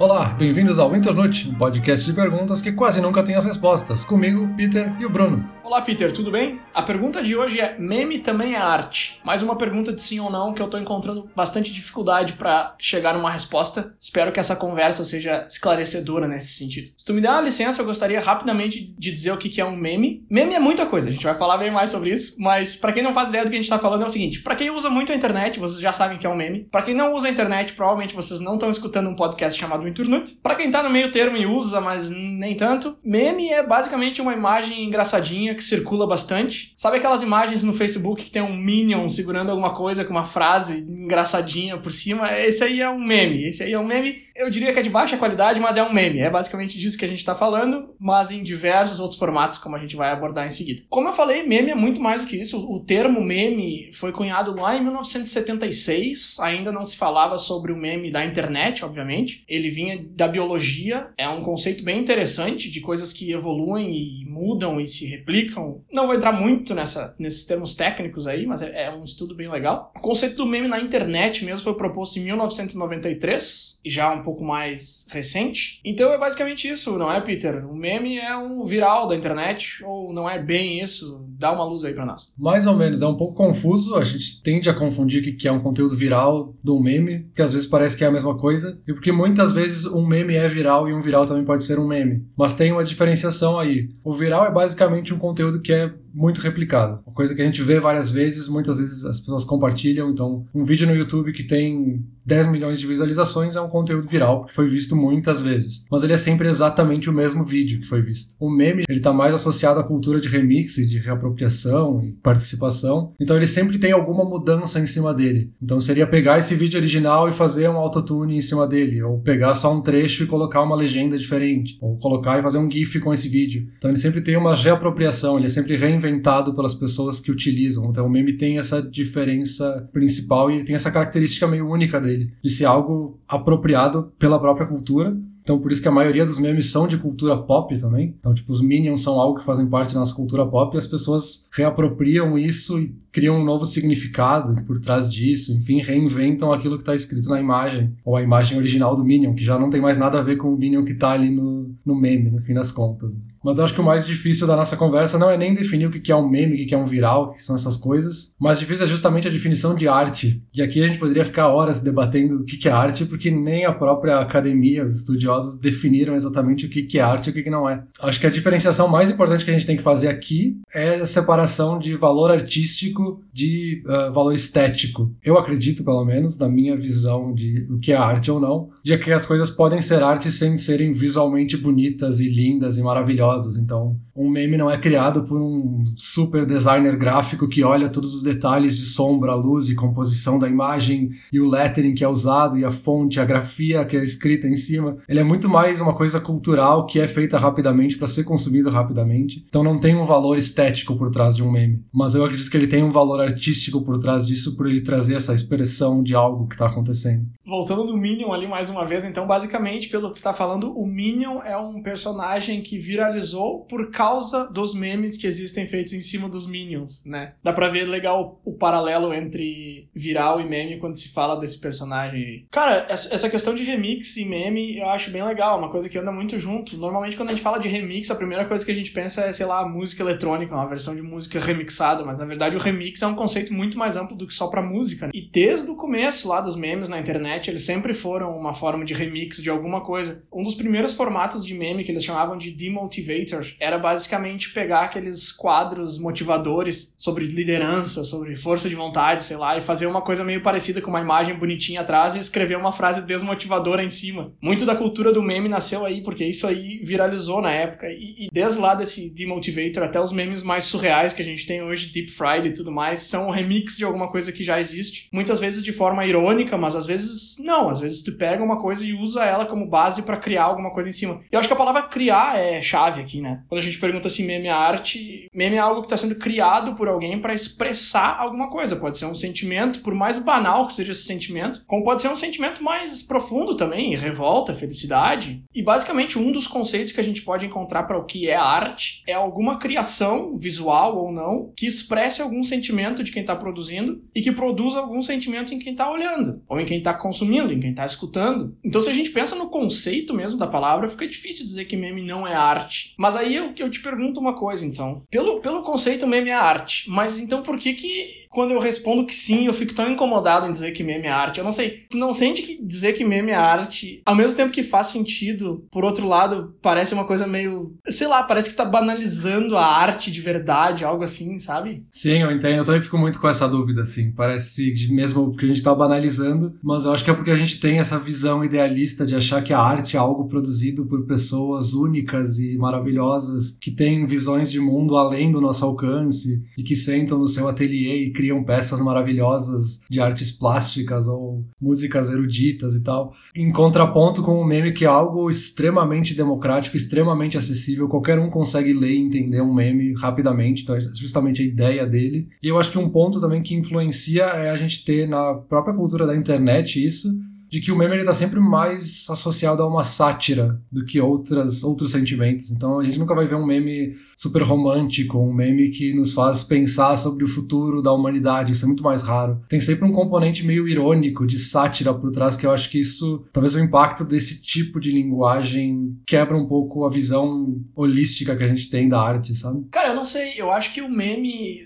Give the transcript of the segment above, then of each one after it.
Olá, bem-vindos ao Internute, um podcast de perguntas que quase nunca tem as respostas. Comigo, Peter e o Bruno. Olá, Peter, tudo bem? A pergunta de hoje é: meme também é arte? Mais uma pergunta de sim ou não que eu tô encontrando bastante dificuldade para chegar numa resposta. Espero que essa conversa seja esclarecedora nesse sentido. Se tu me der uma licença, eu gostaria rapidamente de dizer o que é um meme. Meme é muita coisa, a gente vai falar bem mais sobre isso, mas para quem não faz ideia do que a gente tá falando é o seguinte: para quem usa muito a internet, vocês já sabem que é um meme. Para quem não usa a internet, provavelmente vocês não estão escutando um podcast chamado Internute. Para quem tá no meio termo e usa, mas nem tanto, meme é basicamente uma imagem engraçadinha que circula bastante. Sabe aquelas imagens no Facebook que tem um Minion segurando alguma coisa com uma frase engraçadinha por cima? Esse aí é um meme. Esse aí é um meme eu diria que é de baixa qualidade, mas é um meme. É basicamente disso que a gente está falando, mas em diversos outros formatos, como a gente vai abordar em seguida. Como eu falei, meme é muito mais do que isso. O termo meme foi cunhado lá em 1976. Ainda não se falava sobre o meme da internet, obviamente. Ele vinha da biologia. É um conceito bem interessante de coisas que evoluem e mudam e se replicam. Não vou entrar muito nessa, nesses termos técnicos aí, mas é, é um estudo bem legal. O conceito do meme na internet mesmo foi proposto em 1993, e já um pouco mais recente. Então é basicamente isso, não é, Peter? O meme é um viral da internet, ou não é bem isso? Dá uma luz aí para nós. Mais ou menos, é um pouco confuso, a gente tende a confundir o que é um conteúdo viral um meme, que às vezes parece que é a mesma coisa, e porque muitas vezes um meme é viral e um viral também pode ser um meme. Mas tem uma diferenciação aí. O viral é basicamente um conteúdo que é muito replicado. Uma coisa que a gente vê várias vezes, muitas vezes as pessoas compartilham. Então, um vídeo no YouTube que tem 10 milhões de visualizações é um conteúdo viral, que foi visto muitas vezes. Mas ele é sempre exatamente o mesmo vídeo que foi visto. O meme, ele tá mais associado à cultura de remix, de reapropriação e participação. Então, ele sempre tem alguma mudança em cima dele. Então, seria pegar esse vídeo original e fazer um autotune em cima dele, ou pegar só um trecho e colocar uma legenda diferente, ou colocar e fazer um GIF com esse vídeo. Então, ele sempre tem uma reapropriação, ele é sempre reinventado inventado pelas pessoas que utilizam. Então o meme tem essa diferença principal e tem essa característica meio única dele, de ser algo apropriado pela própria cultura então, por isso que a maioria dos memes são de cultura pop também. Então, tipo, os Minions são algo que fazem parte da nossa cultura pop e as pessoas reapropriam isso e criam um novo significado por trás disso. Enfim, reinventam aquilo que está escrito na imagem, ou a imagem original do Minion, que já não tem mais nada a ver com o Minion que está ali no, no meme, no fim das contas. Mas acho que o mais difícil da nossa conversa não é nem definir o que é um meme, o que é um viral, o que são essas coisas. Mais difícil é justamente a definição de arte. E aqui a gente poderia ficar horas debatendo o que é arte, porque nem a própria academia, os estudiosos, definiram exatamente o que, é arte e o que, que não é. Acho que a diferenciação mais importante que a gente tem que fazer aqui é a separação de valor artístico de uh, valor estético. Eu acredito, pelo menos, na minha visão de o que é arte ou não, de que as coisas podem ser arte sem serem visualmente bonitas e lindas e maravilhosas. Então, um meme não é criado por um super designer gráfico que olha todos os detalhes de sombra, luz e composição da imagem e o lettering que é usado e a fonte, a grafia que é escrita em cima. Ele é muito mais uma coisa cultural que é feita rapidamente para ser consumido rapidamente. Então não tem um valor estético por trás de um meme. Mas eu acredito que ele tem um valor artístico por trás disso, por ele trazer essa expressão de algo que está acontecendo. Voltando no Minion ali mais uma vez, então basicamente, pelo que está falando, o Minion é um personagem que viralizou por causa dos memes que existem feitos em cima dos Minions, né? Dá pra ver legal o paralelo entre viral e meme quando se fala desse personagem. Cara, essa questão de remix e meme eu acho bem bem legal, uma coisa que anda muito junto. Normalmente, quando a gente fala de remix, a primeira coisa que a gente pensa é, sei lá, música eletrônica, uma versão de música remixada, mas na verdade o remix é um conceito muito mais amplo do que só pra música. Né? E desde o começo lá dos memes na internet, eles sempre foram uma forma de remix de alguma coisa. Um dos primeiros formatos de meme que eles chamavam de demotivator era basicamente pegar aqueles quadros motivadores sobre liderança, sobre força de vontade, sei lá, e fazer uma coisa meio parecida com uma imagem bonitinha atrás e escrever uma frase desmotivadora em cima. Muito da cultura do meme nasceu aí, porque isso aí viralizou na época. E, e desde lá desse Demotivator até os memes mais surreais que a gente tem hoje, Deep Fried e tudo mais, são um remix de alguma coisa que já existe. Muitas vezes de forma irônica, mas às vezes não. Às vezes tu pega uma coisa e usa ela como base para criar alguma coisa em cima. Eu acho que a palavra criar é chave aqui, né? Quando a gente pergunta se meme é arte, meme é algo que está sendo criado por alguém para expressar alguma coisa. Pode ser um sentimento, por mais banal que seja esse sentimento, como pode ser um sentimento mais profundo também, revolta, felicidade e basicamente um dos conceitos que a gente pode encontrar para o que é arte é alguma criação, visual ou não, que expresse algum sentimento de quem está produzindo e que produza algum sentimento em quem está olhando, ou em quem está consumindo, em quem está escutando, falando. Então, se a gente pensa no conceito mesmo da palavra, fica difícil dizer que meme não é arte. Mas aí eu, eu te pergunto uma coisa, então. Pelo, pelo conceito, meme é arte. Mas então por que que quando eu respondo que sim, eu fico tão incomodado em dizer que meme é arte. Eu não sei. Tu não sente que dizer que meme é arte, ao mesmo tempo que faz sentido, por outro lado, parece uma coisa meio. Sei lá, parece que tá banalizando a arte de verdade, algo assim, sabe? Sim, eu entendo. Eu também fico muito com essa dúvida, assim. Parece mesmo que a gente tá banalizando, mas eu acho que é porque a gente tem essa visão idealista de achar que a arte é algo produzido por pessoas únicas e maravilhosas que têm visões de mundo além do nosso alcance e que sentam no seu ateliê e criam peças maravilhosas de artes plásticas ou músicas eruditas e tal. Em contraponto com o meme que é algo extremamente democrático, extremamente acessível, qualquer um consegue ler e entender um meme rapidamente, então é justamente a ideia dele. E eu acho que um ponto também que influencia é a gente ter na própria cultura da internet isso, de que o meme está sempre mais associado a uma sátira do que outras, outros sentimentos. Então a gente nunca vai ver um meme super romântico, um meme que nos faz pensar sobre o futuro da humanidade. Isso é muito mais raro. Tem sempre um componente meio irônico, de sátira por trás, que eu acho que isso, talvez o impacto desse tipo de linguagem quebra um pouco a visão holística que a gente tem da arte, sabe? Cara, eu não sei. Eu acho que o meme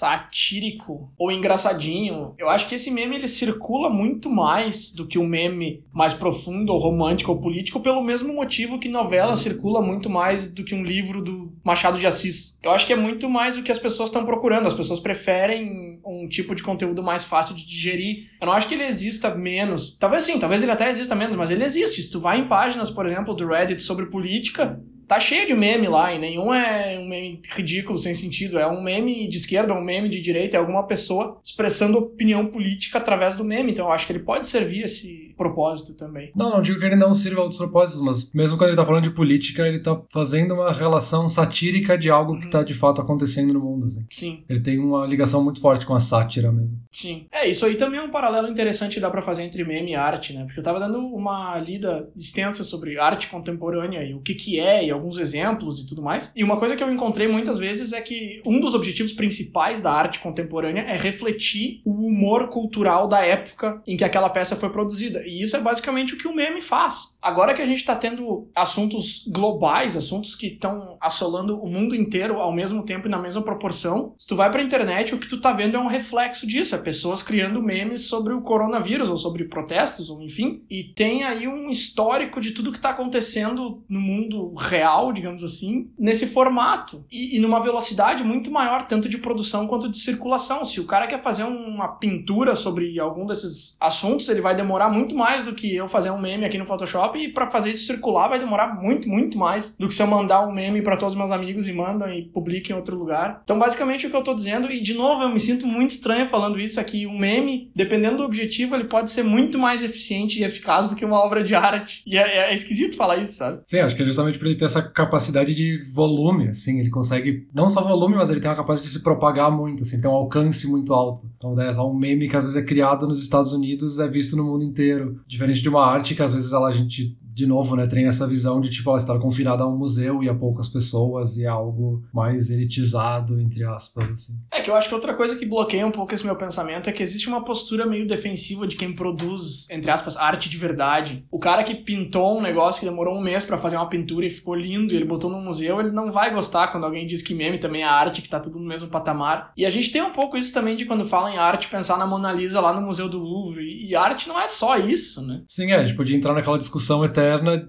satírico ou engraçadinho, eu acho que esse meme ele circula muito mais do que um meme mais profundo ou romântico ou político, pelo mesmo motivo que novela circula muito mais do que um livro do Machado de Assis. Eu acho que é muito mais o que as pessoas estão procurando. As pessoas preferem um tipo de conteúdo mais fácil de digerir. Eu não acho que ele exista menos. Talvez sim, talvez ele até exista menos, mas ele existe. Se tu vai em páginas, por exemplo, do Reddit sobre política, tá cheio de meme lá, e nenhum é um meme ridículo, sem sentido. É um meme de esquerda, um meme de direita, é alguma pessoa expressando opinião política através do meme. Então eu acho que ele pode servir esse propósito também. Não, não digo que ele não sirva a outros propósitos, mas mesmo quando ele tá falando de política, ele tá fazendo uma relação satírica de algo que tá de fato acontecendo no mundo. Assim. Sim. Ele tem uma ligação muito forte com a sátira mesmo. Sim. É, isso aí também é um paralelo interessante que dá pra fazer entre meme e arte, né? Porque eu tava dando uma lida extensa sobre arte contemporânea e o que que é, e alguns exemplos e tudo mais. E uma coisa que eu encontrei muitas vezes é que um dos objetivos principais da arte contemporânea é refletir o humor cultural da época em que aquela peça foi produzida. E isso é basicamente o que o meme faz. Agora que a gente tá tendo assuntos globais, assuntos que estão assolando o mundo inteiro ao mesmo tempo e na mesma proporção, se tu vai pra internet, o que tu tá vendo é um reflexo disso. É pessoas criando memes sobre o coronavírus, ou sobre protestos, ou enfim. E tem aí um histórico de tudo que tá acontecendo no mundo real, digamos assim, nesse formato. E, e numa velocidade muito maior, tanto de produção quanto de circulação. Se o cara quer fazer uma pintura sobre algum desses assuntos, ele vai demorar muito mais do que eu fazer um meme aqui no Photoshop e para fazer isso circular vai demorar muito, muito mais do que se eu mandar um meme para todos os meus amigos e mandam e publiquem em outro lugar. Então, basicamente o que eu tô dizendo, e de novo eu me sinto muito estranho falando isso aqui, um meme, dependendo do objetivo, ele pode ser muito mais eficiente e eficaz do que uma obra de arte. E é, é, esquisito falar isso, sabe? Sim, acho que é justamente por ele ter essa capacidade de volume, assim, ele consegue, não só volume, mas ele tem uma capacidade de se propagar muito, assim, tem um alcance muito alto. Então, é só um meme que às vezes é criado nos Estados Unidos, é visto no mundo inteiro. Diferente de uma arte que às vezes ela, a gente de novo, né, tem essa visão de tipo ela estar confinada a um museu e a poucas pessoas e algo mais elitizado, entre aspas, assim. É que eu acho que outra coisa que bloqueia um pouco esse meu pensamento é que existe uma postura meio defensiva de quem produz, entre aspas, arte de verdade. O cara que pintou um negócio que demorou um mês para fazer uma pintura e ficou lindo e ele botou no museu, ele não vai gostar quando alguém diz que meme também é arte, que tá tudo no mesmo patamar. E a gente tem um pouco isso também de quando fala em arte, pensar na Mona Lisa lá no Museu do Louvre. E arte não é só isso, né? Sim, é, a gente podia entrar naquela discussão eterna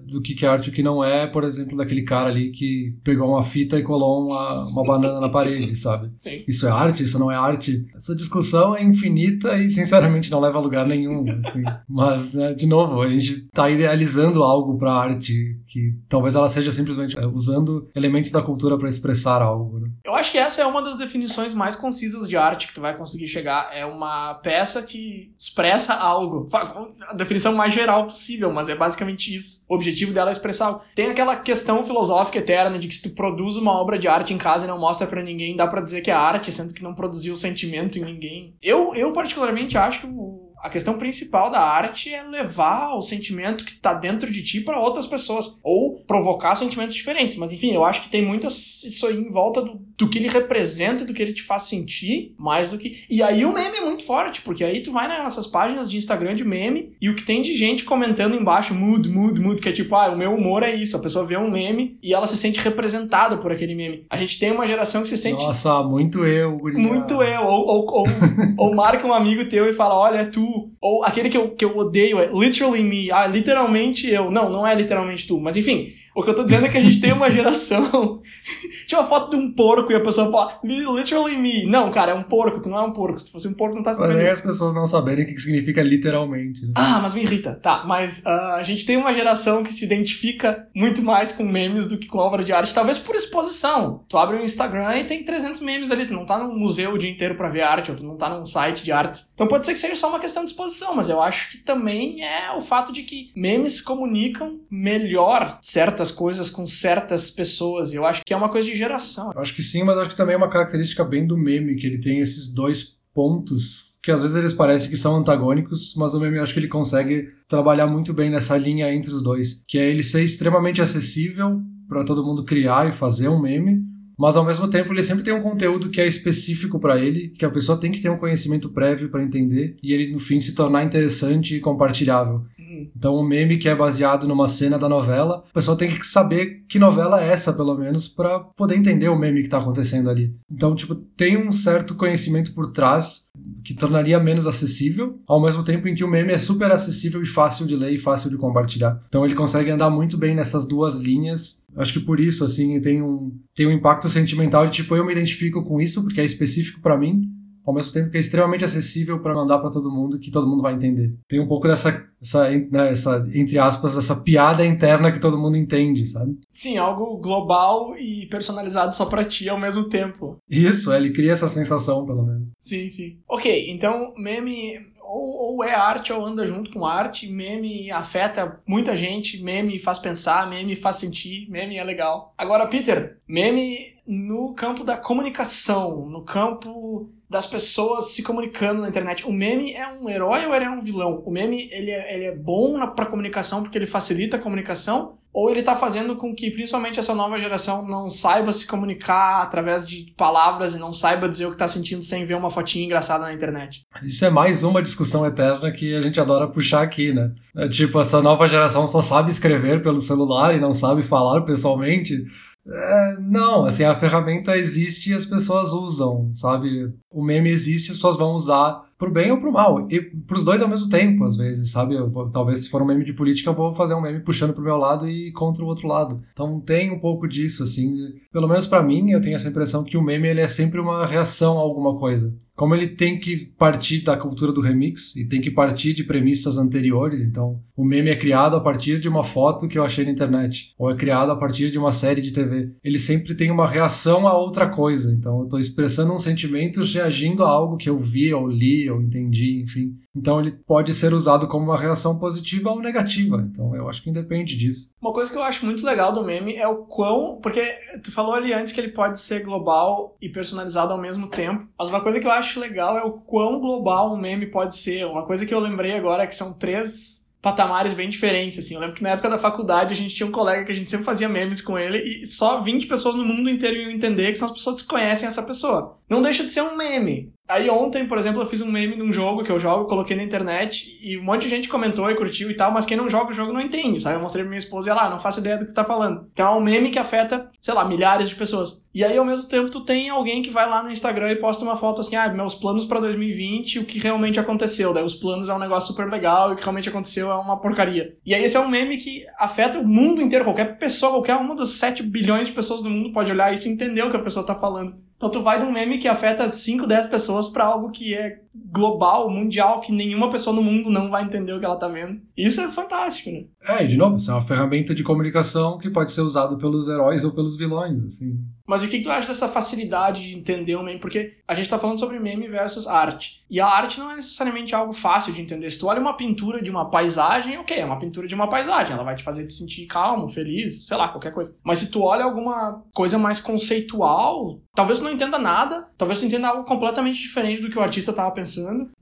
do que é arte e o que não é, por exemplo, daquele cara ali que pegou uma fita e colou uma, uma banana na parede, sabe? Sim. Isso é arte? Isso não é arte? Essa discussão é infinita e, sinceramente, não leva a lugar nenhum, assim. Mas, né, de novo, a gente tá idealizando algo pra arte que talvez ela seja simplesmente é, usando elementos da cultura para expressar algo, né? Eu acho que essa é uma das definições mais concisas de arte que tu vai conseguir chegar. É uma peça que expressa algo. A definição mais geral possível, mas é basicamente isso. O objetivo dela é expressar. Tem aquela questão filosófica eterna de que se tu produz uma obra de arte em casa e não mostra para ninguém, dá para dizer que é arte, sendo que não produziu sentimento em ninguém. Eu, eu particularmente acho que o a questão principal da arte é levar o sentimento que tá dentro de ti para outras pessoas ou provocar sentimentos diferentes. Mas enfim, eu acho que tem muito isso aí em volta do, do que ele representa, do que ele te faz sentir, mais do que. E aí o meme é muito forte, porque aí tu vai nessas páginas de Instagram de meme e o que tem de gente comentando embaixo, mood, mood, mood, que é tipo, ah, o meu humor é isso. A pessoa vê um meme e ela se sente representada por aquele meme. A gente tem uma geração que se sente. Nossa, muito eu, Muito eu. Ou, ou, ou, ou marca um amigo teu e fala, olha, é tu. Ou aquele que eu, que eu odeio é literally me. Ah, literalmente eu. Não, não é literalmente tu. Mas enfim, o que eu tô dizendo é que a gente tem uma geração. Tinha uma foto de um porco e a pessoa fala, literally me. Não, cara, é um porco, tu não é um porco. Se fosse um porco, tu não tá sabendo. Nem as pessoas não saberem o que significa literalmente. Né? Ah, mas me irrita. Tá, mas uh, a gente tem uma geração que se identifica muito mais com memes do que com obra de arte, talvez por exposição. Tu abre o Instagram e tem 300 memes ali, tu não tá num museu o dia inteiro pra ver arte, ou tu não tá num site de artes. Então pode ser que seja só uma questão de exposição, mas eu acho que também é o fato de que memes comunicam melhor certas coisas com certas pessoas. E eu acho que é uma coisa de geração. Eu acho que sim, mas acho que também é uma característica bem do meme, que ele tem esses dois pontos que às vezes eles parecem que são antagônicos, mas o meme eu acho que ele consegue trabalhar muito bem nessa linha entre os dois, que é ele ser extremamente acessível para todo mundo criar e fazer um meme, mas ao mesmo tempo ele sempre tem um conteúdo que é específico para ele, que a pessoa tem que ter um conhecimento prévio para entender e ele no fim se tornar interessante e compartilhável. Uhum. Então, um meme que é baseado numa cena da novela, a pessoa tem que saber que novela é essa, pelo menos, para poder entender o meme que tá acontecendo ali. Então, tipo, tem um certo conhecimento por trás que tornaria menos acessível, ao mesmo tempo em que o meme é super acessível e fácil de ler e fácil de compartilhar. Então, ele consegue andar muito bem nessas duas linhas. Acho que por isso, assim, tem um, tem um impacto sentimental de tipo, eu me identifico com isso porque é específico para mim, ao mesmo tempo que é extremamente acessível para mandar para todo mundo, que todo mundo vai entender. Tem um pouco dessa, essa, né, essa, entre aspas, essa piada interna que todo mundo entende, sabe? Sim, algo global e personalizado só para ti ao mesmo tempo. Isso, ele cria essa sensação, pelo menos. Sim, sim. Ok, então meme ou, ou, é arte ou anda junto com arte. Meme afeta muita gente, meme faz pensar, meme faz sentir, meme é legal. Agora, Peter, meme no campo da comunicação, no campo das pessoas se comunicando na internet. O meme é um herói ou ele é um vilão? O meme ele é, ele é bom para comunicação porque ele facilita a comunicação? Ou ele está fazendo com que principalmente essa nova geração não saiba se comunicar através de palavras e não saiba dizer o que está sentindo sem ver uma fotinha engraçada na internet? Isso é mais uma discussão eterna que a gente adora puxar aqui, né? É tipo, essa nova geração só sabe escrever pelo celular e não sabe falar pessoalmente. É, não, assim, a ferramenta existe e as pessoas usam, sabe? O meme existe e as pessoas vão usar pro bem ou pro mal. E pros dois ao mesmo tempo, às vezes, sabe? Vou, talvez se for um meme de política, eu vou fazer um meme puxando pro meu lado e contra o outro lado. Então tem um pouco disso, assim. De, pelo menos para mim, eu tenho essa impressão que o meme ele é sempre uma reação a alguma coisa como ele tem que partir da cultura do remix e tem que partir de premissas anteriores, então o meme é criado a partir de uma foto que eu achei na internet, ou é criado a partir de uma série de TV. Ele sempre tem uma reação a outra coisa, então eu estou expressando um sentimento reagindo a algo que eu vi, ou li, ou entendi, enfim. Então ele pode ser usado como uma reação positiva ou negativa. Então eu acho que independe disso. Uma coisa que eu acho muito legal do meme é o quão. Porque tu falou ali antes que ele pode ser global e personalizado ao mesmo tempo. Mas uma coisa que eu acho legal é o quão global um meme pode ser. Uma coisa que eu lembrei agora é que são três patamares bem diferentes, assim. Eu lembro que na época da faculdade a gente tinha um colega que a gente sempre fazia memes com ele e só 20 pessoas no mundo inteiro iam entender que são as pessoas que conhecem essa pessoa. Não deixa de ser um meme. Aí ontem, por exemplo, eu fiz um meme de um jogo que eu jogo, coloquei na internet e um monte de gente comentou e curtiu e tal, mas quem não joga o jogo não entende, sabe? Eu mostrei pra minha esposa e ela, ah, não faço ideia do que você tá falando. Então é um meme que afeta, sei lá, milhares de pessoas. E aí, ao mesmo tempo, tu tem alguém que vai lá no Instagram e posta uma foto assim, ah, meus planos para 2020, o que realmente aconteceu. Os planos é um negócio super legal e o que realmente aconteceu é uma porcaria. E aí esse é um meme que afeta o mundo inteiro. Qualquer pessoa, qualquer uma das 7 bilhões de pessoas do mundo pode olhar isso e entender o que a pessoa tá falando. Então tu vai de um meme que afeta 5, 10 pessoas para algo que é global, mundial, que nenhuma pessoa no mundo não vai entender o que ela tá vendo. Isso é fantástico, né? É, e de novo, isso é uma ferramenta de comunicação que pode ser usada pelos heróis ou pelos vilões, assim. Mas o que, tu acha dessa facilidade de entender um meme? Porque a gente tá falando sobre meme versus arte. E a arte não é necessariamente algo fácil de entender. Se tu olha uma pintura de uma paisagem, ok, é uma pintura de uma paisagem. Ela vai te fazer te sentir calmo, feliz, sei lá, qualquer coisa. Mas se tu olha alguma coisa mais conceitual, talvez tu não entenda nada. Talvez tu entenda algo completamente diferente do que o artista tava pensando.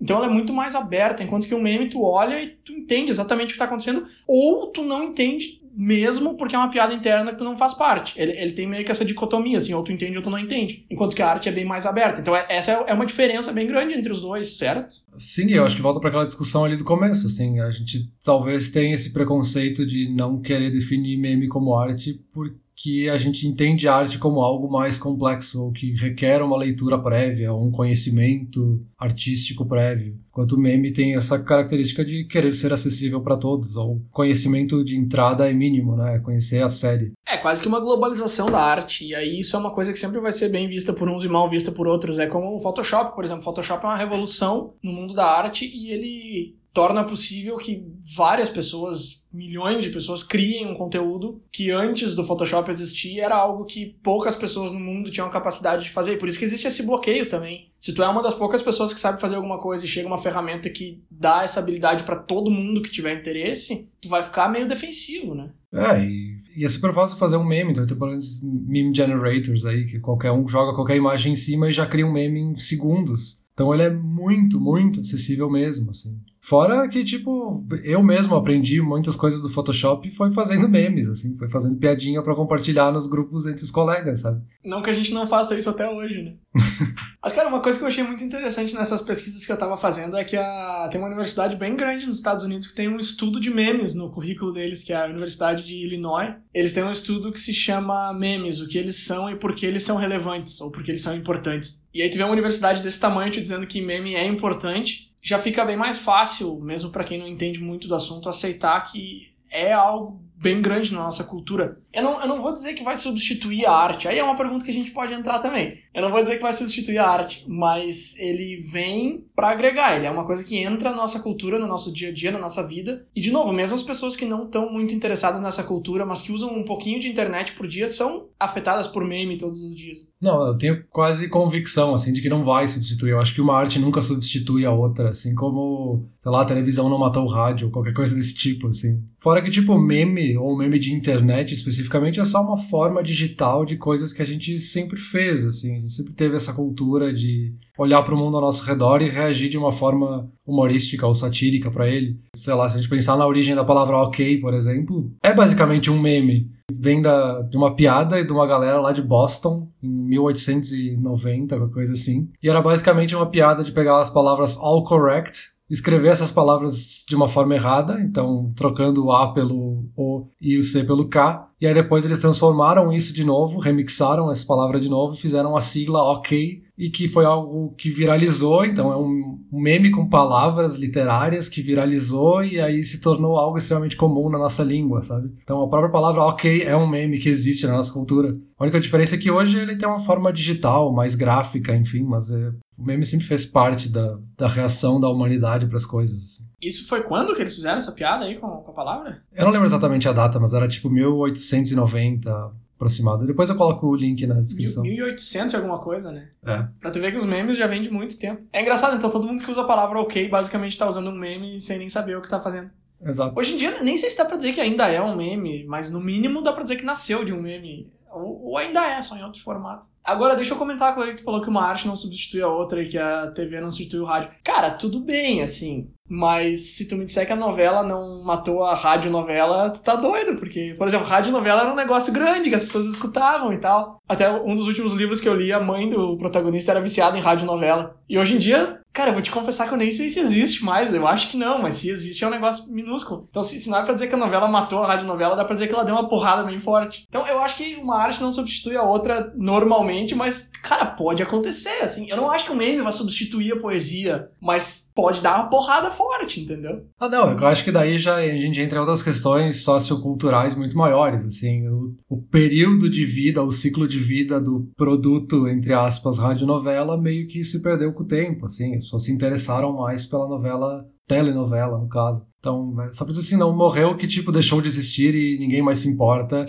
Então ela é muito mais aberta. Enquanto que o meme tu olha e tu entende exatamente o que tá acontecendo. Ou tu não entende mesmo porque é uma piada interna que tu não faz parte. Ele, ele tem meio que essa dicotomia, assim, ou tu entende ou tu não entende. Enquanto que a arte é bem mais aberta. Então, é, essa é, é uma diferença bem grande entre os dois, certo? Sim, eu acho que volta para aquela discussão ali do começo, assim, a gente talvez tenha esse preconceito de não querer definir meme como arte porque que a gente entende arte como algo mais complexo, ou que requer uma leitura prévia, um conhecimento artístico prévio. Enquanto o meme tem essa característica de querer ser acessível para todos, ou conhecimento de entrada é mínimo, né? Conhecer a série. É quase que uma globalização da arte, e aí isso é uma coisa que sempre vai ser bem vista por uns e mal vista por outros. É como o Photoshop, por exemplo. Photoshop é uma revolução no mundo da arte e ele torna possível que várias pessoas, milhões de pessoas, criem um conteúdo que antes do Photoshop existir era algo que poucas pessoas no mundo tinham capacidade de fazer. Por isso que existe esse bloqueio também. Se tu é uma das poucas pessoas que sabe fazer alguma coisa e chega uma ferramenta que dá essa habilidade para todo mundo que tiver interesse, tu vai ficar meio defensivo, né? É, e, e é super fácil fazer um meme, então tem por exemplo meme generators aí, que qualquer um joga qualquer imagem em cima e já cria um meme em segundos. Então ele é muito, muito acessível mesmo, assim. Fora que, tipo, eu mesmo aprendi muitas coisas do Photoshop e foi fazendo memes, assim, foi fazendo piadinha para compartilhar nos grupos entre os colegas, sabe? Não que a gente não faça isso até hoje, né? Mas, cara, uma coisa que eu achei muito interessante nessas pesquisas que eu tava fazendo é que a... tem uma universidade bem grande nos Estados Unidos que tem um estudo de memes no currículo deles, que é a Universidade de Illinois. Eles têm um estudo que se chama Memes, o que eles são e por que eles são relevantes, ou por que eles são importantes. E aí tu vê uma universidade desse tamanho te dizendo que meme é importante já fica bem mais fácil, mesmo para quem não entende muito do assunto, aceitar que é algo bem grande na nossa cultura. Eu não, eu não vou dizer que vai substituir a arte. Aí é uma pergunta que a gente pode entrar também. Eu não vou dizer que vai substituir a arte, mas ele vem para agregar. Ele é uma coisa que entra na nossa cultura, no nosso dia a dia, na nossa vida. E, de novo, mesmo as pessoas que não estão muito interessadas nessa cultura, mas que usam um pouquinho de internet por dia, são afetadas por meme todos os dias. Não, eu tenho quase convicção, assim, de que não vai substituir. Eu acho que uma arte nunca substitui a outra, assim como, sei lá, a televisão não matou o rádio, ou qualquer coisa desse tipo, assim. Fora que, tipo, meme, ou meme de internet especificamente, é só uma forma digital de coisas que a gente sempre fez, assim. A gente sempre teve essa cultura de olhar para o mundo ao nosso redor e reagir de uma forma humorística ou satírica para ele. Sei lá, se a gente pensar na origem da palavra ok, por exemplo, é basicamente um meme. Vem da, de uma piada de uma galera lá de Boston, em 1890, alguma coisa assim. E era basicamente uma piada de pegar as palavras all correct, escrever essas palavras de uma forma errada, então trocando o A pelo O e o C pelo K, e aí depois eles transformaram isso de novo, remixaram essa palavra de novo, fizeram a sigla OK, e que foi algo que viralizou, então é um meme com palavras literárias que viralizou e aí se tornou algo extremamente comum na nossa língua, sabe? Então a própria palavra ok é um meme que existe na nossa cultura. A única diferença é que hoje ele tem uma forma digital, mais gráfica, enfim, mas é, o meme sempre fez parte da, da reação da humanidade para as coisas. Assim. Isso foi quando que eles fizeram essa piada aí com, com a palavra? Eu não lembro exatamente a data, mas era tipo 1890, aproximado. Depois eu coloco o link na descrição. 1800 e alguma coisa, né? É. Pra tu ver que os memes já vêm de muito tempo. É engraçado, então todo mundo que usa a palavra ok basicamente tá usando um meme sem nem saber o que tá fazendo. Exato. Hoje em dia, nem sei se dá pra dizer que ainda é um meme, mas no mínimo dá pra dizer que nasceu de um meme. Ou, ou ainda é, só em outro formato. Agora, deixa eu comentar, Clary, que tu falou que uma arte não substitui a outra e que a TV não substitui o rádio. Cara, tudo bem, assim. Mas se tu me disser que a novela não matou a radionovela, tu tá doido, porque, por exemplo, radionovela era um negócio grande que as pessoas escutavam e tal. Até um dos últimos livros que eu li, a mãe do protagonista era viciada em radionovela. E hoje em dia, cara, eu vou te confessar que eu nem sei se existe mais, eu acho que não, mas se existe é um negócio minúsculo. Então, se, se não é pra dizer que a novela matou a radionovela, dá pra dizer que ela deu uma porrada bem forte. Então, eu acho que uma arte não substitui a outra normalmente, mas, cara, pode acontecer, assim. Eu não acho que o meme vai substituir a poesia, mas pode dar uma porrada forte, entendeu? Ah, não, eu acho que daí já a gente entra em outras questões socioculturais muito maiores, assim, o, o período de vida, o ciclo de vida do produto, entre aspas, radionovela, meio que se perdeu com o tempo, assim, as pessoas se interessaram mais pela novela, telenovela, no caso. Então, é, só pra dizer assim, não morreu que, tipo, deixou de existir e ninguém mais se importa.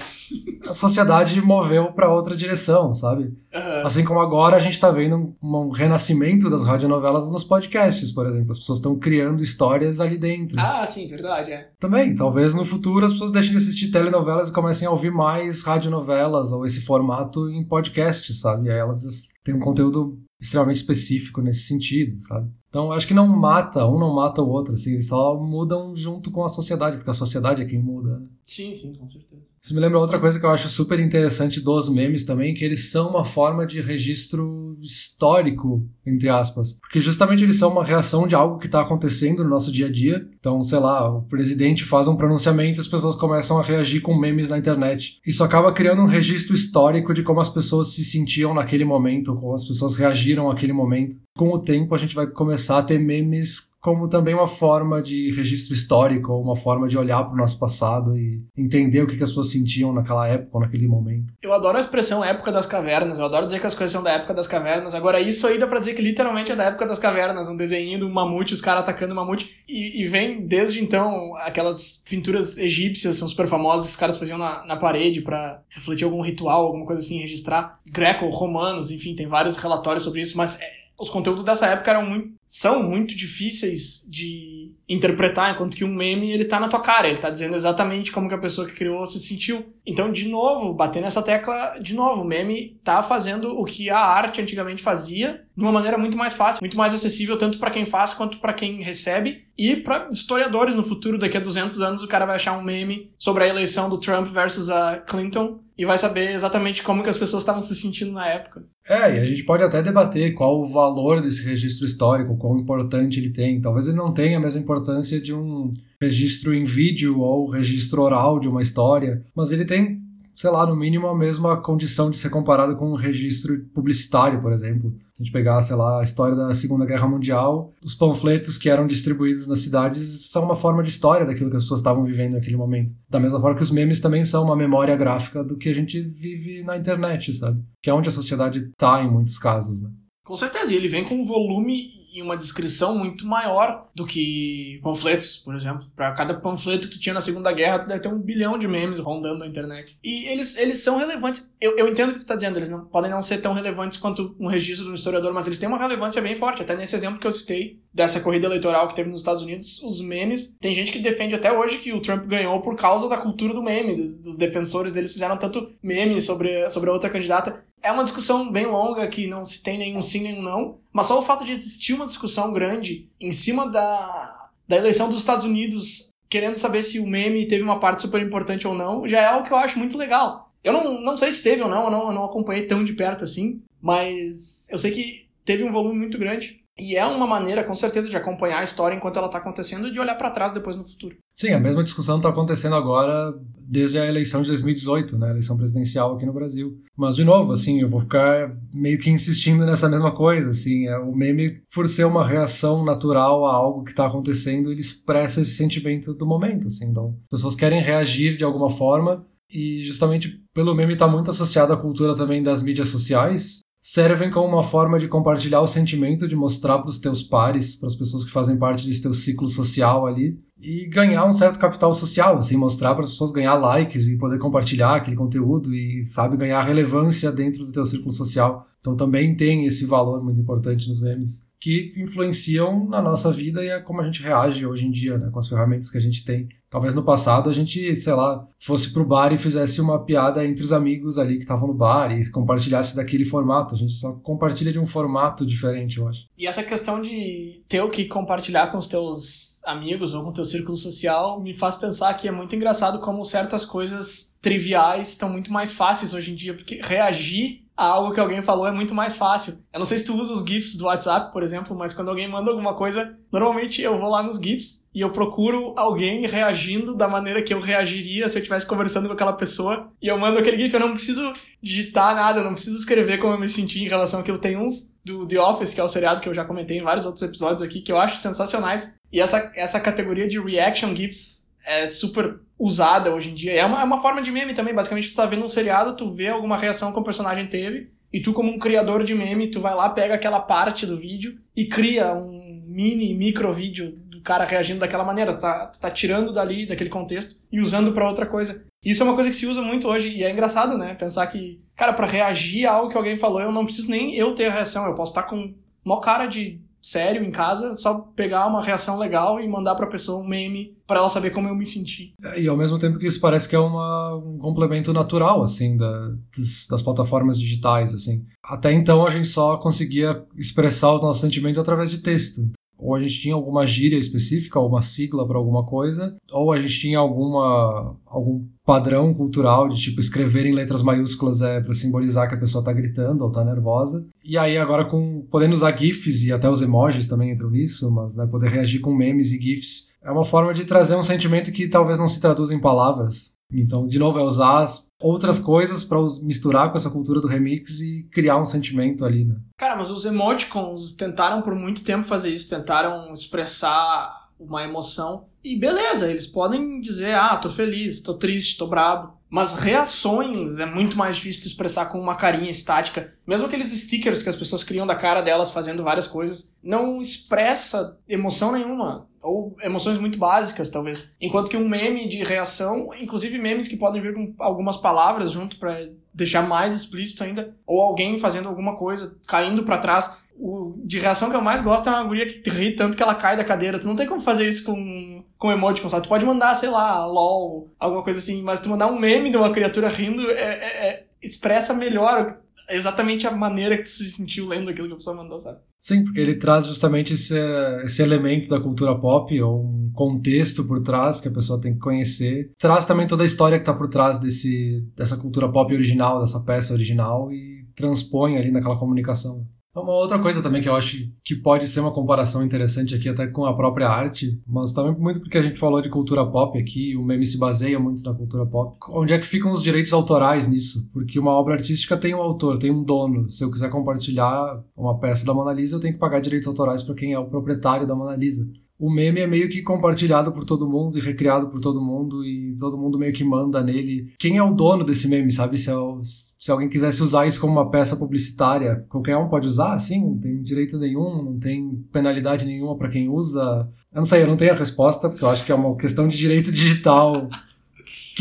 A sociedade moveu para outra direção, sabe? Uhum. Assim como agora a gente tá vendo um, um, renascimento das radionovelas nos podcasts, por exemplo. As pessoas estão criando histórias ali dentro. Ah, sim, verdade, é. Também, talvez no futuro as pessoas deixem de assistir telenovelas e comecem a ouvir mais radionovelas ou esse formato em podcast, sabe? E aí elas têm um conteúdo extremamente específico nesse sentido, sabe? Então, acho que não mata, um não mata o outro, assim, eles só mudam junto com a sociedade, porque a sociedade é quem muda. Sim, sim, com certeza. Isso me lembra outra coisa que eu acho super interessante dos memes também, que eles são uma forma de registro histórico, entre aspas. Porque justamente eles são uma reação de algo que está acontecendo no nosso dia a dia. Então, sei lá, o presidente faz um pronunciamento e as pessoas começam a reagir com memes na internet. Isso acaba criando um registro histórico de como as pessoas se sentiam naquele momento, como as pessoas reagiram àquele momento. Com o tempo, a gente vai começar a ter memes como também uma forma de registro histórico, uma forma de olhar para o nosso passado e entender o que, que as pessoas sentiam naquela época naquele momento. Eu adoro a expressão época das cavernas, eu adoro dizer que as coisas são da época das cavernas. Agora, isso aí dá pra dizer que literalmente é da época das cavernas, um desenho do mamute, os caras atacando o mamute. E, e, vem desde então aquelas pinturas egípcias, são super famosas, que os caras faziam na, na parede para refletir algum ritual, alguma coisa assim, registrar. Greco-romanos, enfim, tem vários relatórios sobre isso, mas é, os conteúdos dessa época eram muito, são muito difíceis de interpretar, enquanto que um meme ele tá na tua cara, ele tá dizendo exatamente como que a pessoa que criou se sentiu. Então, de novo, bater nessa tecla, de novo, o meme tá fazendo o que a arte antigamente fazia de uma maneira muito mais fácil, muito mais acessível tanto para quem faz quanto para quem recebe e para historiadores no futuro, daqui a 200 anos o cara vai achar um meme sobre a eleição do Trump versus a Clinton e vai saber exatamente como que as pessoas estavam se sentindo na época. É, e a gente pode até debater qual o valor desse registro histórico, quão importante ele tem. Talvez ele não tenha a mesma importância de um registro em vídeo ou registro oral de uma história, mas ele tem sei lá, no mínimo a mesma condição de ser comparado com um registro publicitário, por exemplo. A gente pegar, sei lá, a história da Segunda Guerra Mundial, os panfletos que eram distribuídos nas cidades são uma forma de história daquilo que as pessoas estavam vivendo naquele momento. Da mesma forma que os memes também são uma memória gráfica do que a gente vive na internet, sabe? Que é onde a sociedade está em muitos casos, né? Com certeza, e ele vem com um volume e uma descrição muito maior do que panfletos, por exemplo. Para cada panfleto que tinha na Segunda Guerra, tu deve ter um bilhão de memes rondando na internet. E eles, eles são relevantes. Eu, eu entendo o que tu está dizendo, eles não, podem não ser tão relevantes quanto um registro de um historiador, mas eles têm uma relevância bem forte. Até nesse exemplo que eu citei, dessa corrida eleitoral que teve nos Estados Unidos, os memes. Tem gente que defende até hoje que o Trump ganhou por causa da cultura do meme, dos, dos defensores deles fizeram tanto meme sobre, sobre a outra candidata. É uma discussão bem longa que não se tem nenhum sim nenhum não, mas só o fato de existir uma discussão grande em cima da, da eleição dos Estados Unidos, querendo saber se o meme teve uma parte super importante ou não, já é algo que eu acho muito legal. Eu não, não sei se teve ou não, eu não, eu não acompanhei tão de perto assim, mas eu sei que teve um volume muito grande. E é uma maneira, com certeza, de acompanhar a história enquanto ela está acontecendo e de olhar para trás depois no futuro. Sim, a mesma discussão está acontecendo agora desde a eleição de 2018, né, a eleição presidencial aqui no Brasil. Mas de novo, assim, eu vou ficar meio que insistindo nessa mesma coisa, assim, é, o meme por ser uma reação natural a algo que está acontecendo, ele expressa esse sentimento do momento, assim. Então, as pessoas querem reagir de alguma forma e justamente pelo meme está muito associado à cultura também das mídias sociais, servem como uma forma de compartilhar o sentimento, de mostrar para os teus pares, para as pessoas que fazem parte desse teu ciclo social ali, e ganhar um certo capital social, assim, mostrar para as pessoas ganhar likes e poder compartilhar aquele conteúdo e, sabe, ganhar relevância dentro do teu círculo social. Então também tem esse valor muito importante nos memes que influenciam na nossa vida e é como a gente reage hoje em dia, né, com as ferramentas que a gente tem. Talvez no passado a gente, sei lá, fosse pro bar e fizesse uma piada entre os amigos ali que estavam no bar e compartilhasse daquele formato. A gente só compartilha de um formato diferente, eu acho. E essa questão de ter o que compartilhar com os teus amigos ou com o teu círculo social me faz pensar que é muito engraçado como certas coisas triviais estão muito mais fáceis hoje em dia, porque reagir a algo que alguém falou é muito mais fácil. Eu não sei se tu usa os GIFs do WhatsApp, por exemplo, mas quando alguém manda alguma coisa, normalmente eu vou lá nos GIFs e eu procuro alguém reagindo da maneira que eu reagiria se eu estivesse conversando com aquela pessoa e eu mando aquele GIF. Eu não preciso digitar nada, eu não preciso escrever como eu me senti em relação àquilo. Tem uns do The Office, que é o seriado que eu já comentei em vários outros episódios aqui, que eu acho sensacionais. E essa, essa categoria de reaction GIFs é super usada hoje em dia. É uma, é uma forma de meme também. Basicamente, tu tá vendo um seriado, tu vê alguma reação que o personagem teve, e tu, como um criador de meme, tu vai lá, pega aquela parte do vídeo e cria um mini, micro vídeo do cara reagindo daquela maneira. Tu tá, tu tá tirando dali, daquele contexto, e usando para outra coisa. Isso é uma coisa que se usa muito hoje, e é engraçado, né? Pensar que, cara, para reagir a algo que alguém falou, eu não preciso nem eu ter a reação. Eu posso estar com uma cara de sério em casa, só pegar uma reação legal e mandar pra pessoa um meme para ela saber como eu me senti. É, e ao mesmo tempo que isso parece que é uma, um complemento natural, assim, da, das, das, plataformas digitais, assim. Até então a gente só conseguia expressar os nossos sentimentos através de texto. Ou a gente tinha alguma gíria específica, uma sigla para alguma coisa, ou a gente tinha alguma algum padrão cultural de tipo escrever em letras maiúsculas é para simbolizar que a pessoa tá gritando ou tá nervosa. E aí agora com podendo usar gifs e até os emojis também entram nisso, mas né, poder reagir com memes e gifs é uma forma de trazer um sentimento que talvez não se traduza em palavras. Então, de novo, é usar outras coisas para misturar com essa cultura do remix e criar um sentimento ali, né? Cara, mas os emoticons tentaram por muito tempo fazer isso, tentaram expressar uma emoção. E beleza, eles podem dizer, ah, tô feliz, tô triste, tô brabo. Mas reações é muito mais difícil expressar com uma carinha estática. Mesmo aqueles stickers que as pessoas criam da cara delas fazendo várias coisas, não expressa emoção nenhuma. Ou emoções muito básicas, talvez. Enquanto que um meme de reação, inclusive memes que podem vir com algumas palavras junto para deixar mais explícito ainda, ou alguém fazendo alguma coisa, caindo para trás. O de reação que eu mais gosto é uma guria que ri tanto que ela cai da cadeira. Tu não tem como fazer isso com, com emoticon, sabe? Tu pode mandar, sei lá, LOL, alguma coisa assim, mas tu mandar um meme de uma criatura rindo é, é, é expressa melhor exatamente a maneira que tu se sentiu lendo aquilo que a pessoa mandou, sabe? Sim, porque ele traz justamente esse, esse elemento da cultura pop, ou um contexto por trás que a pessoa tem que conhecer. Traz também toda a história que está por trás desse, dessa cultura pop original, dessa peça original, e transpõe ali naquela comunicação. Uma outra coisa também que eu acho que pode ser uma comparação interessante aqui até com a própria arte, mas também muito porque a gente falou de cultura pop aqui, o meme se baseia muito na cultura pop. Onde é que ficam os direitos autorais nisso? Porque uma obra artística tem um autor, tem um dono. Se eu quiser compartilhar uma peça da Mona Lisa, eu tenho que pagar direitos autorais para quem é o proprietário da Mona Lisa o meme é meio que compartilhado por todo mundo e recriado por todo mundo e todo mundo meio que manda nele. Quem é o dono desse meme, sabe? Se, é se alguém quisesse usar isso como uma peça publicitária, qualquer um pode usar, assim, não tem direito nenhum, não tem penalidade nenhuma para quem usa. Eu não sei, eu não tenho a resposta, porque eu acho que é uma questão de direito digital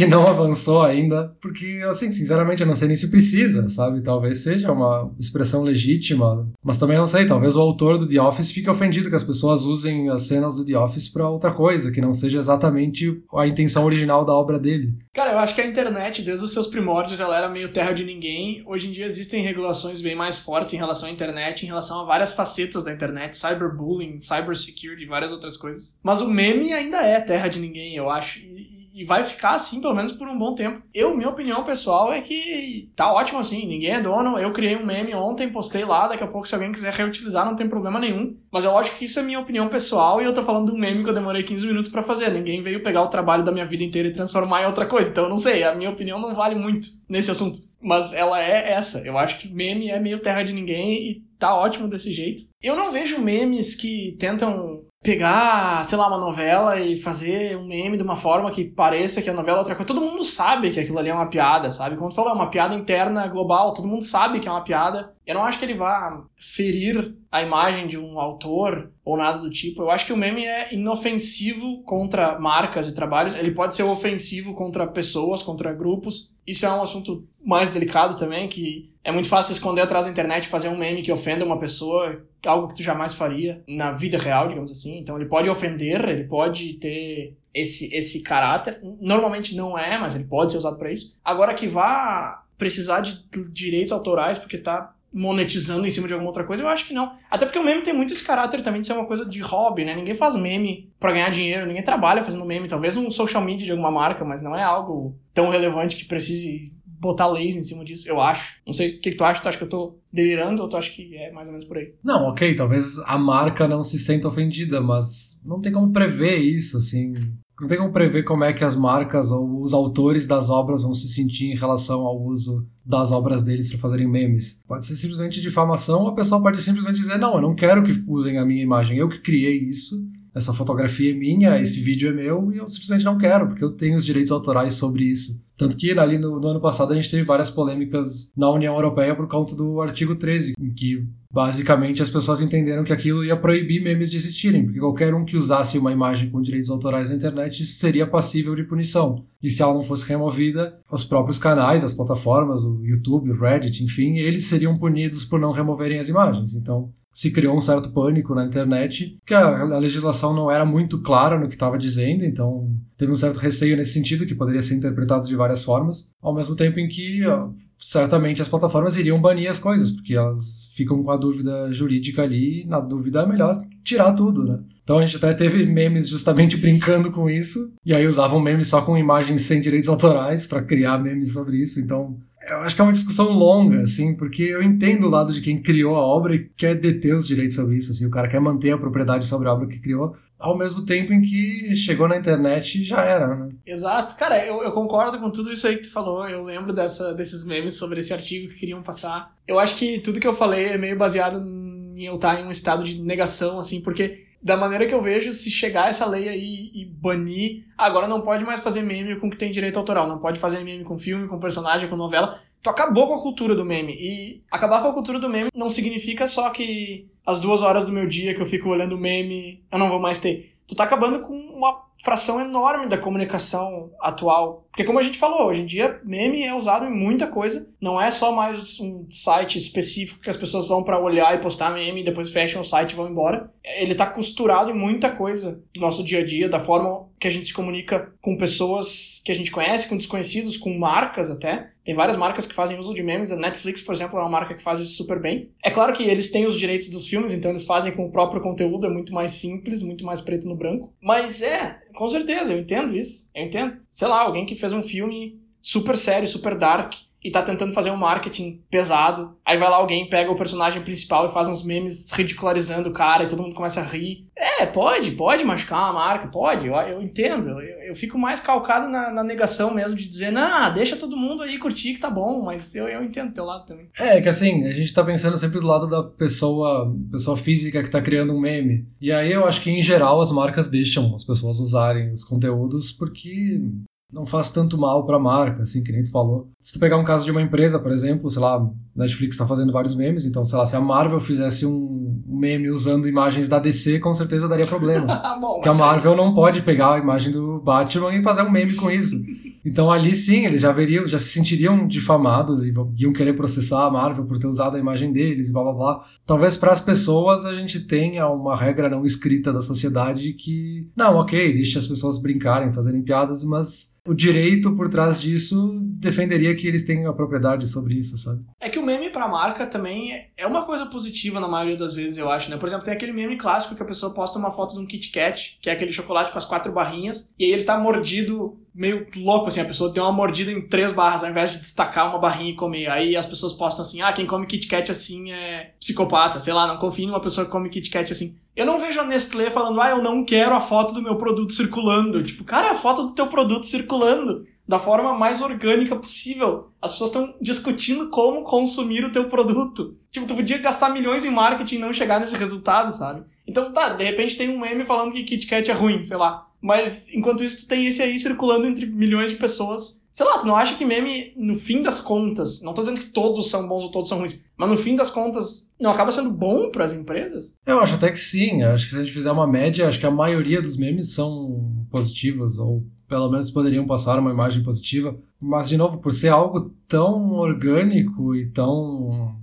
que não avançou ainda, porque, assim, sinceramente, eu não sei nem se precisa, sabe? Talvez seja uma expressão legítima, mas também não sei, talvez o autor do The Office fique ofendido que as pessoas usem as cenas do The Office para outra coisa, que não seja exatamente a intenção original da obra dele. Cara, eu acho que a internet, desde os seus primórdios, ela era meio terra de ninguém. Hoje em dia existem regulações bem mais fortes em relação à internet, em relação a várias facetas da internet, cyberbullying, cybersecurity, várias outras coisas. Mas o meme ainda é terra de ninguém, eu acho. E e vai ficar assim pelo menos por um bom tempo. Eu, minha opinião pessoal é que tá ótimo assim, ninguém é dono. Eu criei um meme ontem, postei lá, daqui a pouco se alguém quiser reutilizar não tem problema nenhum. Mas é lógico que isso é minha opinião pessoal e eu tô falando de um meme que eu demorei 15 minutos para fazer. Ninguém veio pegar o trabalho da minha vida inteira e transformar em outra coisa. Então eu não sei, a minha opinião não vale muito nesse assunto. Mas ela é essa. Eu acho que meme é meio terra de ninguém e tá ótimo desse jeito. Eu não vejo memes que tentam pegar, sei lá, uma novela e fazer um meme de uma forma que pareça que a novela é outra coisa. Todo mundo sabe que aquilo ali é uma piada, sabe? Como tu falou, é uma piada interna global, todo mundo sabe que é uma piada. Eu não acho que ele vá ferir a imagem de um autor ou nada do tipo. Eu acho que o meme é inofensivo contra marcas e trabalhos. Ele pode ser ofensivo contra pessoas, contra grupos. Isso é um assunto mais delicado também, que é muito fácil esconder atrás da internet fazer um meme que ofenda uma pessoa, algo que tu jamais faria na vida real, digamos assim. Então ele pode ofender, ele pode ter esse, esse caráter. Normalmente não é, mas ele pode ser usado para isso. Agora que vá precisar de direitos autorais porque tá monetizando em cima de alguma outra coisa, eu acho que não. Até porque o meme tem muito esse caráter também de ser uma coisa de hobby, né? Ninguém faz meme para ganhar dinheiro, ninguém trabalha fazendo meme. Talvez um social media de alguma marca, mas não é algo tão relevante que precise botar leis em cima disso, eu acho. Não sei o que, que tu acha, tu acha que eu tô delirando ou tu acha que é mais ou menos por aí? Não, ok, talvez a marca não se sinta ofendida, mas não tem como prever isso, assim. Não tem como prever como é que as marcas ou os autores das obras vão se sentir em relação ao uso das obras deles para fazerem memes. Pode ser simplesmente difamação, ou a pessoa pode simplesmente dizer: não, eu não quero que usem a minha imagem, eu que criei isso, essa fotografia é minha, esse vídeo é meu, e eu simplesmente não quero, porque eu tenho os direitos autorais sobre isso. Tanto que ali no, no, ano passado a gente teve várias polêmicas na União Europeia por conta do artigo 13, em que basicamente as pessoas entenderam que aquilo ia proibir memes de existirem, porque qualquer um que usasse uma imagem com direitos autorais na internet seria passível de punição. E se ela não fosse removida, os próprios canais, as plataformas, o YouTube, o Reddit, enfim, eles seriam punidos por não removerem as imagens. Então, se criou um certo pânico na internet, que a, a legislação não era muito clara no que estava dizendo, então teve um certo receio nesse sentido, que poderia ser interpretado de várias formas, ao mesmo tempo em que ó, certamente as plataformas iriam banir as coisas, porque elas ficam com a dúvida jurídica ali, e na dúvida é melhor tirar tudo, né? Então a gente até teve memes justamente brincando com isso, e aí usavam memes só com imagens sem direitos autorais para criar memes sobre isso, então eu acho que é uma discussão longa, assim, porque eu entendo o lado de quem criou a obra e quer deter os direitos sobre isso, assim, o cara quer manter a propriedade sobre a obra que criou, ao mesmo tempo em que chegou na internet e já era, né? Exato. Cara, eu, eu concordo com tudo isso aí que tu falou, eu lembro dessa, desses memes sobre esse artigo que queriam passar. Eu acho que tudo que eu falei é meio baseado em eu estar em um estado de negação, assim, porque da maneira que eu vejo, se chegar essa lei aí e banir, agora não pode mais fazer meme com que tem direito autoral, não pode fazer meme com filme, com personagem, com novela. Tu acabou com a cultura do meme. E acabar com a cultura do meme não significa só que as duas horas do meu dia que eu fico olhando meme eu não vou mais ter. Tu tá acabando com uma fração enorme da comunicação atual. Porque como a gente falou, hoje em dia meme é usado em muita coisa. Não é só mais um site específico que as pessoas vão para olhar e postar meme depois fecham o site e vão embora. Ele tá costurado em muita coisa do nosso dia a dia, da forma que a gente se comunica com pessoas que a gente conhece, com desconhecidos, com marcas até. Tem várias marcas que fazem uso de memes. A Netflix, por exemplo, é uma marca que faz isso super bem. É claro que eles têm os direitos dos filmes, então eles fazem com o próprio conteúdo, é muito mais simples, muito mais preto no branco. Mas é, com certeza, eu entendo isso. Eu entendo. Sei lá, alguém que fez um filme super sério, super dark, e tá tentando fazer um marketing pesado. Aí vai lá alguém, pega o personagem principal e faz uns memes ridicularizando o cara e todo mundo começa a rir. É, pode, pode machucar uma marca, pode, eu, eu entendo. Eu, eu, fico mais calcado na, na, negação mesmo de dizer, não, deixa todo mundo aí curtir que tá bom, mas eu, eu entendo teu lado também. É, que assim, a gente tá pensando sempre do lado da pessoa, pessoa física que tá criando um meme. E aí eu acho que em geral as marcas deixam as pessoas usarem os conteúdos porque não faz tanto mal para a marca, assim, que nem tu falou. Se tu pegar um caso de uma empresa, por exemplo, sei lá, Netflix está fazendo vários memes, então, sei lá, se a Marvel fizesse um meme usando imagens da DC, com certeza daria problema. Bom, Porque a Marvel não pode pegar a imagem do Batman e fazer um meme com isso. Então ali sim, eles já veriam, já se sentiriam difamados e iam querer processar a Marvel por ter usado a imagem deles blá blá blá. Talvez para as pessoas a gente tenha uma regra não escrita da sociedade que, não, ok, deixe as pessoas brincarem, fazerem piadas, mas o direito por trás disso defenderia que eles tenham a propriedade sobre isso, sabe? É que o meme pra marca também é uma coisa positiva na maioria das vezes, eu acho, né? Por exemplo, tem aquele meme clássico que a pessoa posta uma foto de um Kit Kat, que é aquele chocolate com as quatro barrinhas, e aí ele tá mordido meio louco, assim, a pessoa deu uma mordida em três barras, ao invés de destacar uma barrinha e comer. Aí as pessoas postam assim, ah, quem come Kit Kat assim é psicopata, sei lá, não confie numa pessoa que come Kit Kat assim. Eu não vejo a Nestlé falando, ah, eu não quero a foto do meu produto circulando. Tipo, cara, a foto do teu produto circulando da forma mais orgânica possível. As pessoas estão discutindo como consumir o teu produto. Tipo, tu podia gastar milhões em marketing e não chegar nesse resultado, sabe? Então, tá, de repente tem um meme falando que Kit Kat é ruim, sei lá. Mas enquanto isso, tu tem esse aí circulando entre milhões de pessoas. Sei lá, tu não acha que meme, no fim das contas, não tô dizendo que todos são bons ou todos são ruins, mas no fim das contas, não acaba sendo bom para as empresas? Eu acho até que sim. Acho que se a gente fizer uma média, acho que a maioria dos memes são positivos, ou pelo menos poderiam passar uma imagem positiva. Mas, de novo, por ser algo tão orgânico e tão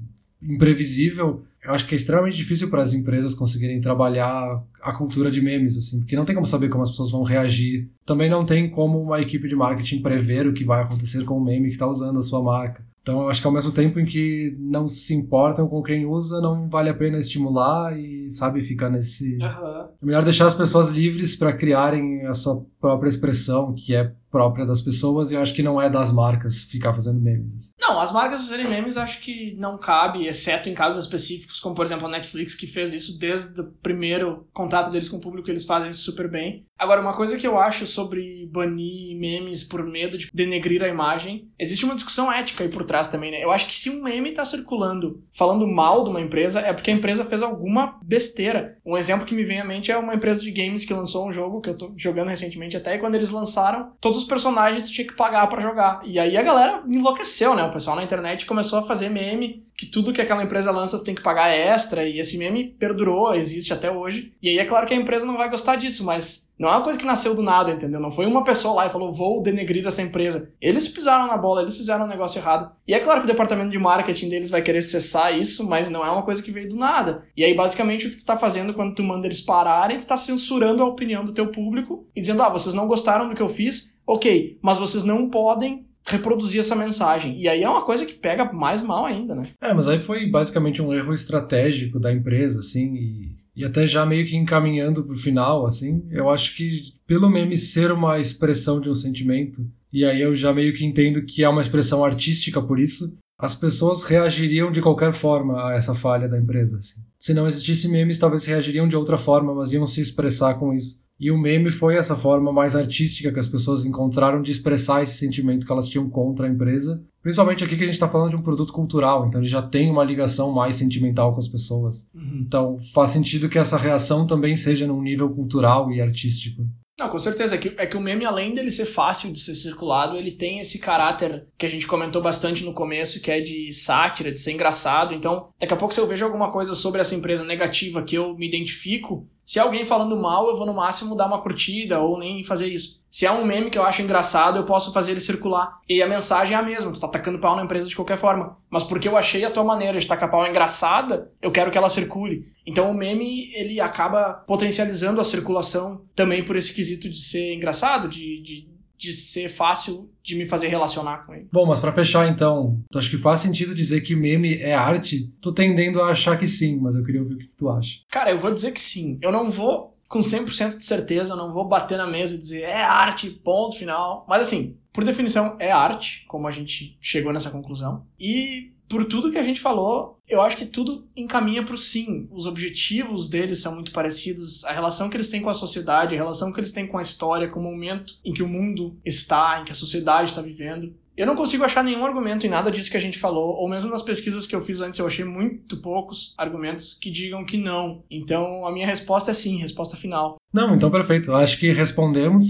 imprevisível, eu acho que é extremamente difícil para as empresas conseguirem trabalhar a cultura de memes, assim, porque não tem como saber como as pessoas vão reagir. Também não tem como uma equipe de marketing prever o que vai acontecer com o meme que está usando a sua marca. Então, eu acho que ao mesmo tempo em que não se importam com quem usa, não vale a pena estimular e, sabe, ficar nesse. Uhum. É melhor deixar as pessoas livres para criarem a sua própria expressão, que é própria das pessoas, e eu acho que não é das marcas ficar fazendo memes. Assim. Não, as marcas fazerem memes acho que não cabe, exceto em casos específicos, como por exemplo a Netflix, que fez isso desde o primeiro contato deles com o público, eles fazem isso super bem. Agora, uma coisa que eu acho sobre banir memes por medo de denegrir a imagem, existe uma discussão ética aí por trás também, né? Eu acho que se um meme tá circulando falando mal de uma empresa, é porque a empresa fez alguma besteira. Um exemplo que me vem à mente é uma empresa de games que lançou um jogo que eu tô jogando recentemente até, e quando eles lançaram, todos todos os personagens tinha que pagar para jogar. E aí a galera enlouqueceu, né? O pessoal na internet começou a fazer meme que tudo que aquela empresa lança tem que pagar extra, e esse meme perdurou, existe até hoje. E aí é claro que a empresa não vai gostar disso, mas não é uma coisa que nasceu do nada, entendeu? Não foi uma pessoa lá e falou, vou denegrir essa empresa. Eles pisaram na bola, eles fizeram um negócio errado. E é claro que o departamento de marketing deles vai querer cessar isso, mas não é uma coisa que veio do nada. E aí, basicamente, o que tu tá fazendo quando tu manda eles pararem, tu tá censurando a opinião do teu público e dizendo, ah, vocês não gostaram do que eu fiz, ok, mas vocês não podem reproduzir essa mensagem. E aí é uma coisa que pega mais mal ainda, né? É, mas aí foi basicamente um erro estratégico da empresa, assim, e, e até já meio que encaminhando pro final, assim, eu acho que pelo meme ser uma expressão de um sentimento, e aí eu já meio que entendo que é uma expressão artística por isso, as pessoas reagiriam de qualquer forma a essa falha da empresa. Assim. Se não existisse memes, talvez reagiriam de outra forma, mas iam se expressar com isso. E o meme foi essa forma mais artística que as pessoas encontraram de expressar esse sentimento que elas tinham contra a empresa. Principalmente aqui que a gente está falando de um produto cultural, então ele já tem uma ligação mais sentimental com as pessoas. Uhum. Então faz sentido que essa reação também seja num nível cultural e artístico. Não, com certeza. É que, é que o meme, além dele ser fácil de ser circulado, ele tem esse caráter que a gente comentou bastante no começo, que é de sátira, de ser engraçado. Então, daqui a pouco, se eu vejo alguma coisa sobre essa empresa negativa que eu me identifico, se é alguém falando mal, eu vou no máximo dar uma curtida ou nem fazer isso. Se é um meme que eu acho engraçado, eu posso fazer ele circular. E a mensagem é a mesma, tu tá tacando pau na empresa de qualquer forma. Mas porque eu achei a tua maneira de tacar pau engraçada, eu quero que ela circule. Então o meme, ele acaba potencializando a circulação também por esse quesito de ser engraçado, de, de, de ser fácil de me fazer relacionar com ele. Bom, mas para fechar então, tu acha que faz sentido dizer que meme é arte? Tô tendendo a achar que sim, mas eu queria ouvir o que tu acha. Cara, eu vou dizer que sim. Eu não vou com 100% de certeza, eu não vou bater na mesa e dizer é arte, ponto final. Mas assim, por definição é arte, como a gente chegou nessa conclusão. E por tudo que a gente falou, eu acho que tudo encaminha para o sim. Os objetivos deles são muito parecidos, a relação que eles têm com a sociedade, a relação que eles têm com a história, com o momento em que o mundo está, em que a sociedade está vivendo. Eu não consigo achar nenhum argumento em nada disso que a gente falou, ou mesmo nas pesquisas que eu fiz antes, eu achei muito poucos argumentos que digam que não. Então a minha resposta é sim, resposta final. Não, então perfeito. Acho que respondemos,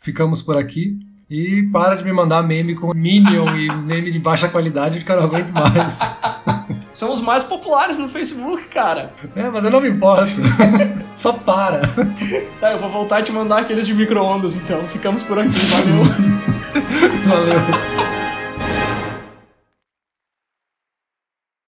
ficamos por aqui. E para de me mandar meme com Minion e meme de baixa qualidade, porque eu não aguento mais. São os mais populares no Facebook, cara. É, mas eu não me importo. Só para. Tá, eu vou voltar a te mandar aqueles de micro-ondas, então. Ficamos por aqui. Valeu. Valeu.